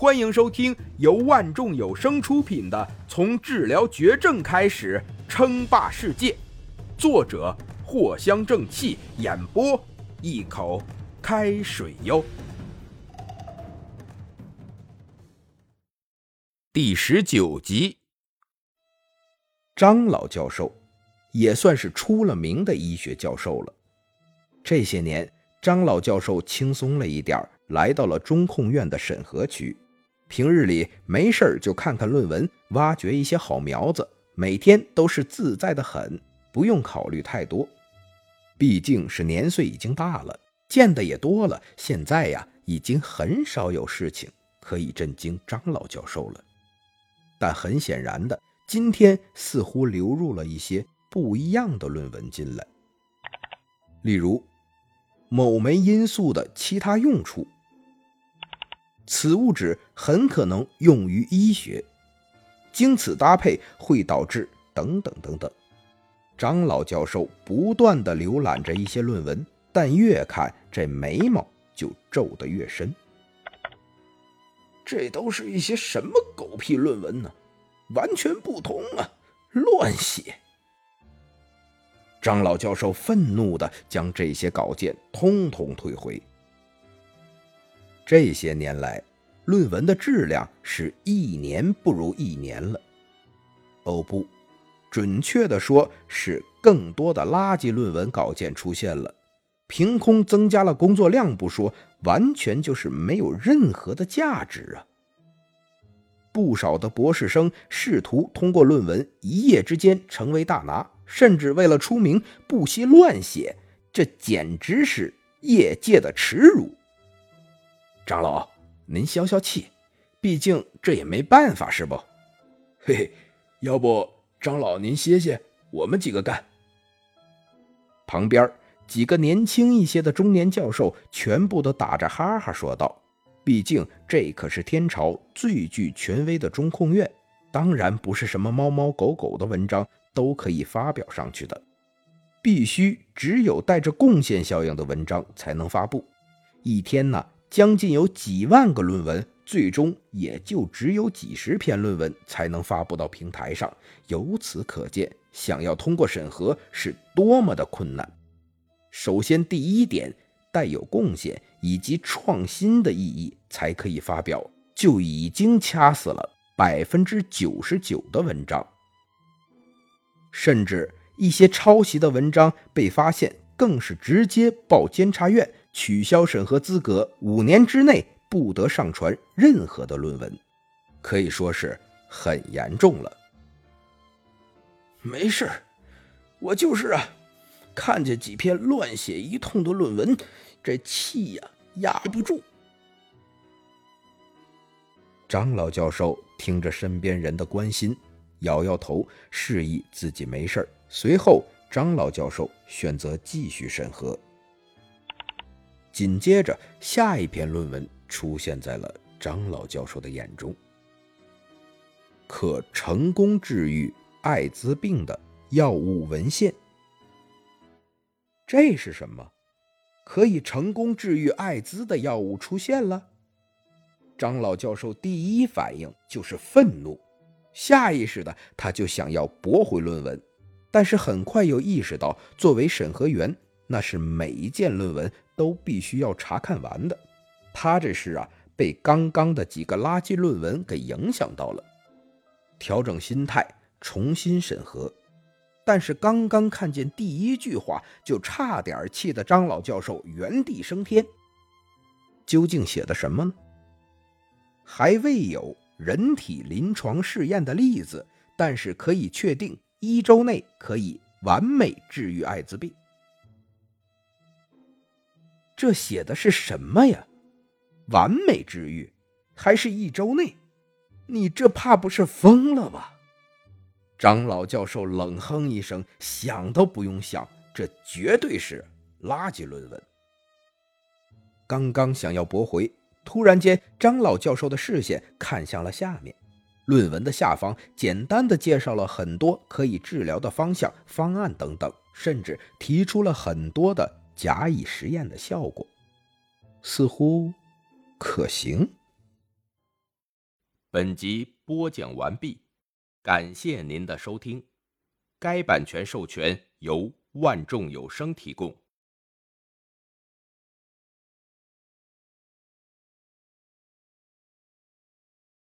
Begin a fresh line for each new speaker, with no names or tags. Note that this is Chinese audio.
欢迎收听由万众有声出品的《从治疗绝症开始称霸世界》，作者藿香正气，演播一口开水哟。第十九集，张老教授也算是出了名的医学教授了。这些年，张老教授轻松了一点来到了中控院的审核区。平日里没事儿就看看论文，挖掘一些好苗子，每天都是自在的很，不用考虑太多。毕竟是年岁已经大了，见的也多了，现在呀，已经很少有事情可以震惊张老教授了。但很显然的，今天似乎流入了一些不一样的论文进来，例如某酶因素的其他用处。此物质很可能用于医学，经此搭配会导致等等等等。张老教授不断的浏览着一些论文，但越看这眉毛就皱得越深。这都是一些什么狗屁论文呢？完全不同啊，乱写！张老教授愤怒的将这些稿件通通退回。这些年来，论文的质量是一年不如一年了。哦不，准确的说是更多的垃圾论文稿件出现了，凭空增加了工作量不说，完全就是没有任何的价值啊！不少的博士生试图通过论文一夜之间成为大拿，甚至为了出名不惜乱写，这简直是业界的耻辱。长老，您消消气，毕竟这也没办法，是不？
嘿嘿，要不长老您歇歇，我们几个干。
旁边几个年轻一些的中年教授全部都打着哈哈说道：“毕竟这可是天朝最具权威的中控院，当然不是什么猫猫狗狗的文章都可以发表上去的，必须只有带着贡献效应的文章才能发布。一天呢？”将近有几万个论文，最终也就只有几十篇论文才能发布到平台上。由此可见，想要通过审核是多么的困难。首先，第一点，带有贡献以及创新的意义才可以发表，就已经掐死了百分之九十九的文章。甚至一些抄袭的文章被发现，更是直接报监察院。取消审核资格，五年之内不得上传任何的论文，可以说是很严重了。
没事我就是啊，看见几篇乱写一通的论文，这气呀压不住。
张老教授听着身边人的关心，摇摇头，示意自己没事随后，张老教授选择继续审核。紧接着，下一篇论文出现在了张老教授的眼中：可成功治愈艾滋病的药物文献。这是什么？可以成功治愈艾滋的药物出现了？张老教授第一反应就是愤怒，下意识的他就想要驳回论文，但是很快又意识到，作为审核员。那是每一件论文都必须要查看完的。他这是啊，被刚刚的几个垃圾论文给影响到了，调整心态，重新审核。但是刚刚看见第一句话，就差点气得张老教授原地升天。究竟写的什么呢？还未有人体临床试验的例子，但是可以确定一周内可以完美治愈艾滋病。这写的是什么呀？完美治愈，还是一周内？你这怕不是疯了吧？张老教授冷哼一声，想都不用想，这绝对是垃圾论文。刚刚想要驳回，突然间，张老教授的视线看向了下面，论文的下方简单的介绍了很多可以治疗的方向、方案等等，甚至提出了很多的。甲乙实验的效果似乎可行。本集播讲完毕，感谢您的收听。该版权授权由万众有声提供。